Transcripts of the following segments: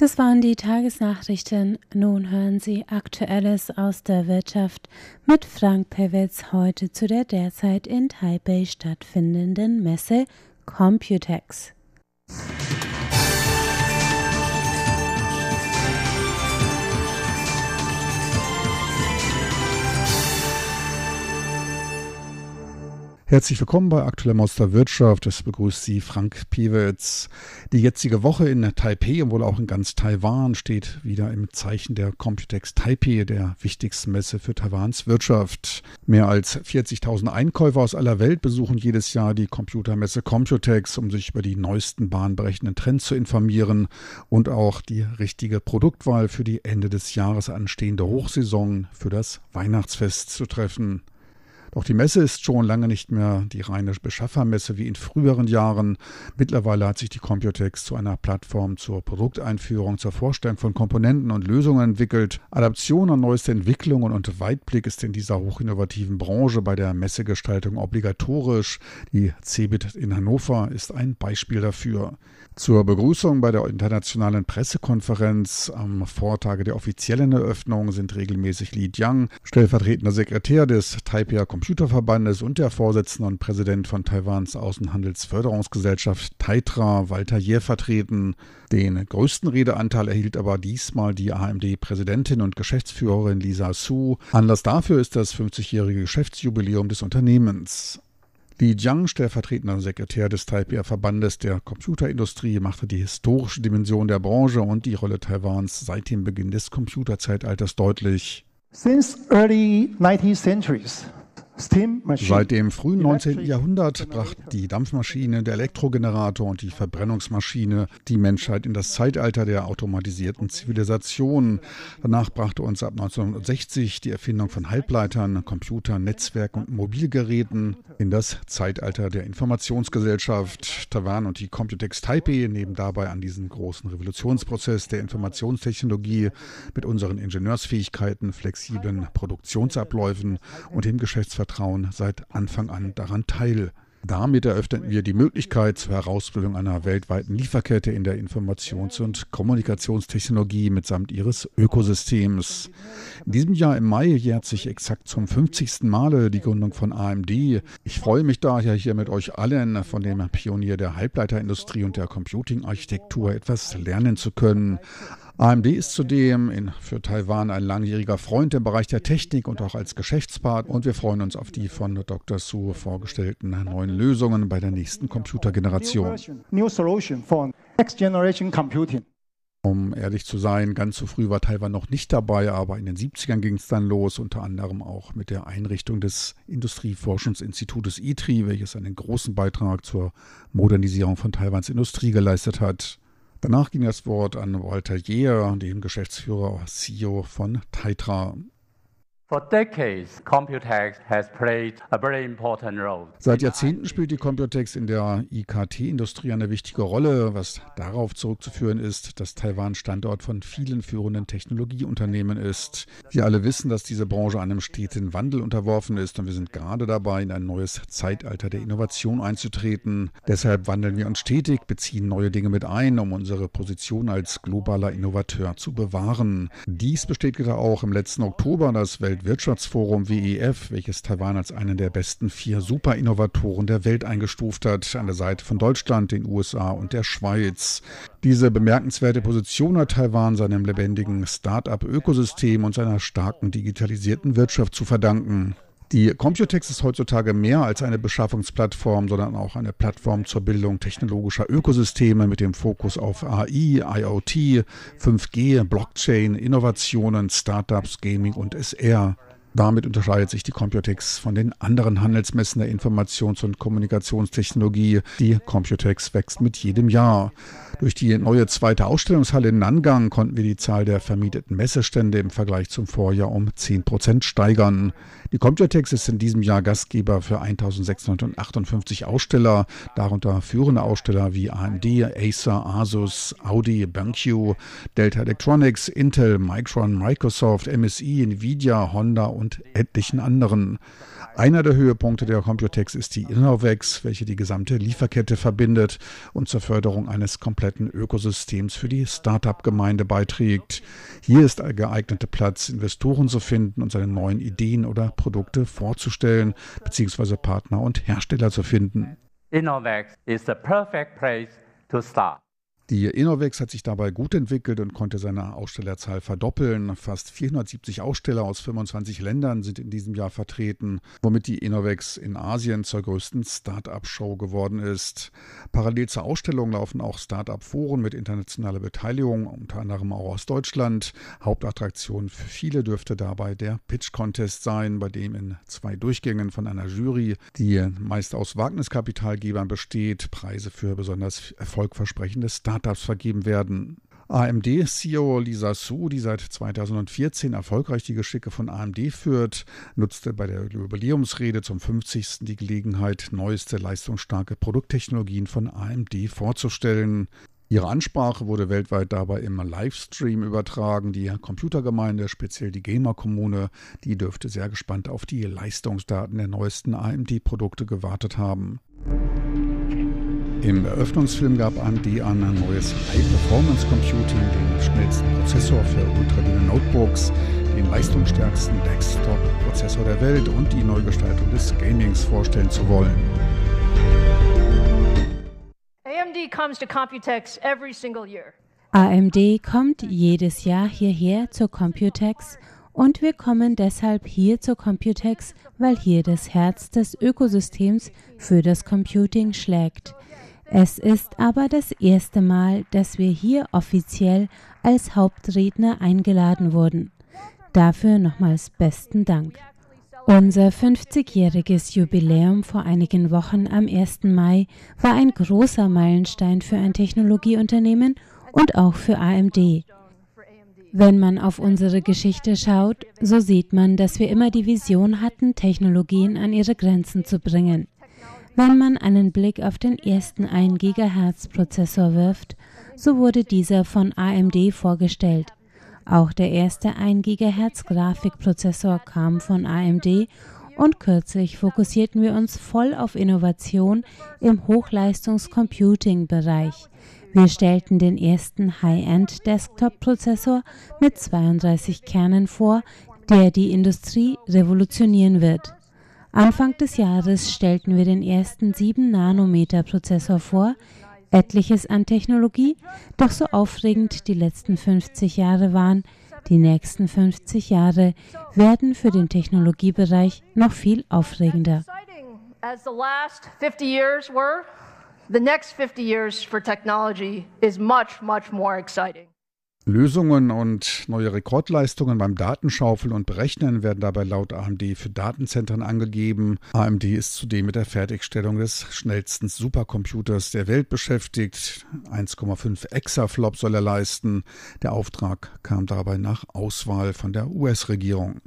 Das waren die Tagesnachrichten. Nun hören Sie Aktuelles aus der Wirtschaft mit Frank Pewitz heute zu der derzeit in Taipei stattfindenden Messe Computex. Herzlich willkommen bei Aktueller Monster Wirtschaft. Es begrüßt Sie Frank Piewitz. Die jetzige Woche in Taipei und wohl auch in ganz Taiwan steht wieder im Zeichen der Computex Taipei, der wichtigsten Messe für Taiwans Wirtschaft. Mehr als 40.000 Einkäufer aus aller Welt besuchen jedes Jahr die Computermesse Computex, um sich über die neuesten bahnbrechenden Trends zu informieren und auch die richtige Produktwahl für die Ende des Jahres anstehende Hochsaison für das Weihnachtsfest zu treffen. Doch die Messe ist schon lange nicht mehr die reine Beschaffermesse wie in früheren Jahren. Mittlerweile hat sich die Computex zu einer Plattform zur Produkteinführung, zur Vorstellung von Komponenten und Lösungen entwickelt. Adaption an neueste Entwicklungen und Weitblick ist in dieser hochinnovativen Branche bei der Messegestaltung obligatorisch. Die CeBIT in Hannover ist ein Beispiel dafür. Zur Begrüßung bei der internationalen Pressekonferenz am Vortage der offiziellen Eröffnung sind regelmäßig Li Jiang, stellvertretender Sekretär des Taipei Computerverbandes und der Vorsitzende und Präsident von Taiwans Außenhandelsförderungsgesellschaft Taitra, Walter Jär, vertreten. Den größten Redeanteil erhielt aber diesmal die AMD-Präsidentin und Geschäftsführerin Lisa Su. Anlass dafür ist das 50-jährige Geschäftsjubiläum des Unternehmens. Li Jiang, stellvertretender Sekretär des Taipei Verbandes der Computerindustrie, machte die historische Dimension der Branche und die Rolle Taiwans seit dem Beginn des Computerzeitalters deutlich. Since early 19th centuries, Seit dem frühen 19. Jahrhundert brachten die Dampfmaschine, der Elektrogenerator und die Verbrennungsmaschine die Menschheit in das Zeitalter der automatisierten Zivilisation. Danach brachte uns ab 1960 die Erfindung von Halbleitern, Computern, Netzwerken und Mobilgeräten in das Zeitalter der Informationsgesellschaft. Taiwan und die Computex Taipei nehmen dabei an diesem großen Revolutionsprozess der Informationstechnologie mit unseren Ingenieursfähigkeiten, flexiblen Produktionsabläufen und dem Geschäftsverkehr Vertrauen seit Anfang an daran teil. Damit eröffneten wir die Möglichkeit zur Herausbildung einer weltweiten Lieferkette in der Informations- und Kommunikationstechnologie mitsamt ihres Ökosystems. In diesem Jahr im Mai jährt sich exakt zum 50. Male die Gründung von AMD. Ich freue mich daher hier mit euch allen von dem Pionier der Halbleiterindustrie und der Computing-Architektur etwas lernen zu können. AMD ist zudem in, für Taiwan ein langjähriger Freund im Bereich der Technik und auch als Geschäftspartner und wir freuen uns auf die von Dr. Su vorgestellten neuen Lösungen bei der nächsten Computergeneration. Um ehrlich zu sein, ganz so früh war Taiwan noch nicht dabei, aber in den 70ern ging es dann los, unter anderem auch mit der Einrichtung des Industrieforschungsinstitutes ITRI, welches einen großen Beitrag zur Modernisierung von Taiwans Industrie geleistet hat. Danach ging das Wort an Walter Jeher, den Geschäftsführer CEO von Taitra. Seit Jahrzehnten spielt die Computex in der IKT-Industrie eine wichtige Rolle, was darauf zurückzuführen ist, dass Taiwan Standort von vielen führenden Technologieunternehmen ist. Wir alle wissen, dass diese Branche einem steten Wandel unterworfen ist und wir sind gerade dabei, in ein neues Zeitalter der Innovation einzutreten. Deshalb wandeln wir uns stetig, beziehen neue Dinge mit ein, um unsere Position als globaler Innovateur zu bewahren. Dies bestätigte auch im letzten Oktober das Welt Weltwirtschaftsforum WEF, welches Taiwan als einen der besten vier Superinnovatoren der Welt eingestuft hat, an der Seite von Deutschland, den USA und der Schweiz. Diese bemerkenswerte Position hat Taiwan seinem lebendigen Start-up-Ökosystem und seiner starken digitalisierten Wirtschaft zu verdanken. Die Computex ist heutzutage mehr als eine Beschaffungsplattform, sondern auch eine Plattform zur Bildung technologischer Ökosysteme mit dem Fokus auf AI, IoT, 5G, Blockchain, Innovationen, Startups, Gaming und SR. Damit unterscheidet sich die Computex von den anderen Handelsmessen der Informations- und Kommunikationstechnologie. Die Computex wächst mit jedem Jahr. Durch die neue zweite Ausstellungshalle in Nangang konnten wir die Zahl der vermieteten Messestände im Vergleich zum Vorjahr um 10 Prozent steigern. Die Computex ist in diesem Jahr Gastgeber für 1658 Aussteller, darunter führende Aussteller wie AMD, Acer, Asus, Audi, BenQ, Delta Electronics, Intel, Micron, Microsoft, MSI, Nvidia, Honda und etlichen anderen. Einer der Höhepunkte der Computex ist die Innovex, welche die gesamte Lieferkette verbindet und zur Förderung eines kompletten Ökosystems für die Start-up-Gemeinde beiträgt. Hier ist ein geeigneter Platz, Investoren zu finden und seine neuen Ideen oder Produkte vorzustellen, beziehungsweise Partner und Hersteller zu finden. Innovex is the perfect place to start. Die Innovex hat sich dabei gut entwickelt und konnte seine Ausstellerzahl verdoppeln. Fast 470 Aussteller aus 25 Ländern sind in diesem Jahr vertreten, womit die Innovex in Asien zur größten Start-up-Show geworden ist. Parallel zur Ausstellung laufen auch Start-up-Foren mit internationaler Beteiligung, unter anderem auch aus Deutschland. Hauptattraktion für viele dürfte dabei der Pitch-Contest sein, bei dem in zwei Durchgängen von einer Jury, die meist aus Wagniskapitalgebern besteht, Preise für besonders erfolgversprechende Start Startups vergeben werden. AMD-CEO Lisa Su, die seit 2014 erfolgreich die Geschicke von AMD führt, nutzte bei der Jubiläumsrede zum 50. die Gelegenheit, neueste leistungsstarke Produkttechnologien von AMD vorzustellen. Ihre Ansprache wurde weltweit dabei im Livestream übertragen. Die Computergemeinde, speziell die Gamer-Kommune, die dürfte sehr gespannt auf die Leistungsdaten der neuesten AMD-Produkte gewartet haben. Im Eröffnungsfilm gab AMD an ein neues High-Performance Computing, den schnellsten Prozessor für ultradünne Notebooks, den leistungsstärksten Desktop-Prozessor der Welt und die Neugestaltung des Gamings vorstellen zu wollen. AMD comes to Computex every single year. AMD kommt jedes Jahr hierher zur Computex und wir kommen deshalb hier zur Computex, weil hier das Herz des Ökosystems für das Computing schlägt. Es ist aber das erste Mal, dass wir hier offiziell als Hauptredner eingeladen wurden. Dafür nochmals besten Dank. Unser 50-jähriges Jubiläum vor einigen Wochen am 1. Mai war ein großer Meilenstein für ein Technologieunternehmen und auch für AMD. Wenn man auf unsere Geschichte schaut, so sieht man, dass wir immer die Vision hatten, Technologien an ihre Grenzen zu bringen. Wenn man einen Blick auf den ersten 1 GHz Prozessor wirft, so wurde dieser von AMD vorgestellt. Auch der erste 1 GHz Grafikprozessor kam von AMD und kürzlich fokussierten wir uns voll auf Innovation im Hochleistungs-Computing-Bereich. Wir stellten den ersten High-End Desktop-Prozessor mit 32 Kernen vor, der die Industrie revolutionieren wird. Anfang des Jahres stellten wir den ersten 7-Nanometer-Prozessor vor, etliches an Technologie, doch so aufregend die letzten 50 Jahre waren, die nächsten 50 Jahre werden für den Technologiebereich noch viel aufregender. The next 50 years for technology is much, much more exciting. Lösungen und neue Rekordleistungen beim Datenschaufeln und Berechnen werden dabei laut AMD für Datenzentren angegeben. AMD ist zudem mit der Fertigstellung des schnellsten Supercomputers der Welt beschäftigt. 1,5 Exaflop soll er leisten. Der Auftrag kam dabei nach Auswahl von der US-Regierung.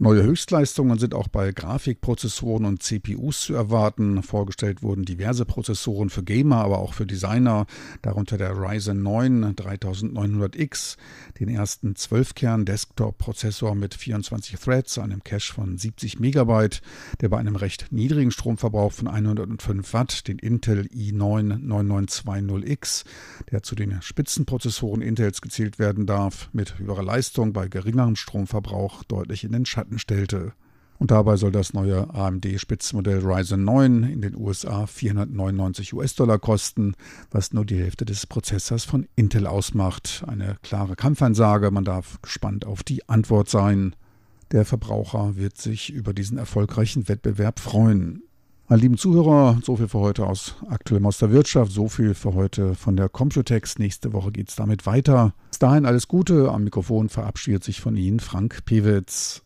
Neue Höchstleistungen sind auch bei Grafikprozessoren und CPUs zu erwarten. Vorgestellt wurden diverse Prozessoren für Gamer, aber auch für Designer, darunter der Ryzen 9 3900X, den ersten 12-Kern-Desktop-Prozessor mit 24 Threads, einem Cache von 70 Megabyte, der bei einem recht niedrigen Stromverbrauch von 105 Watt, den Intel i9 9920X, der zu den Spitzenprozessoren Intels gezählt werden darf, mit höherer Leistung bei geringerem Stromverbrauch deutlich in den Schatten Schatten stellte. Und dabei soll das neue AMD-Spitzenmodell Ryzen 9 in den USA 499 US-Dollar kosten, was nur die Hälfte des Prozessors von Intel ausmacht. Eine klare Kampfansage, man darf gespannt auf die Antwort sein. Der Verbraucher wird sich über diesen erfolgreichen Wettbewerb freuen. Meine lieben Zuhörer, so viel für heute aus Aktuellem aus der Wirtschaft, so viel für heute von der Computex. Nächste Woche geht es damit weiter. Bis dahin alles Gute. Am Mikrofon verabschiedet sich von Ihnen Frank Pewitz.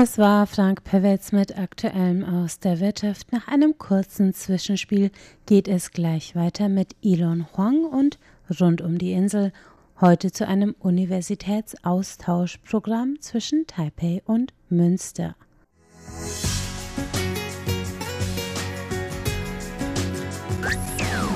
Das war Frank Pewetz mit Aktuellem aus der Wirtschaft. Nach einem kurzen Zwischenspiel geht es gleich weiter mit Elon Huang und rund um die Insel. Heute zu einem Universitätsaustauschprogramm zwischen Taipei und Münster.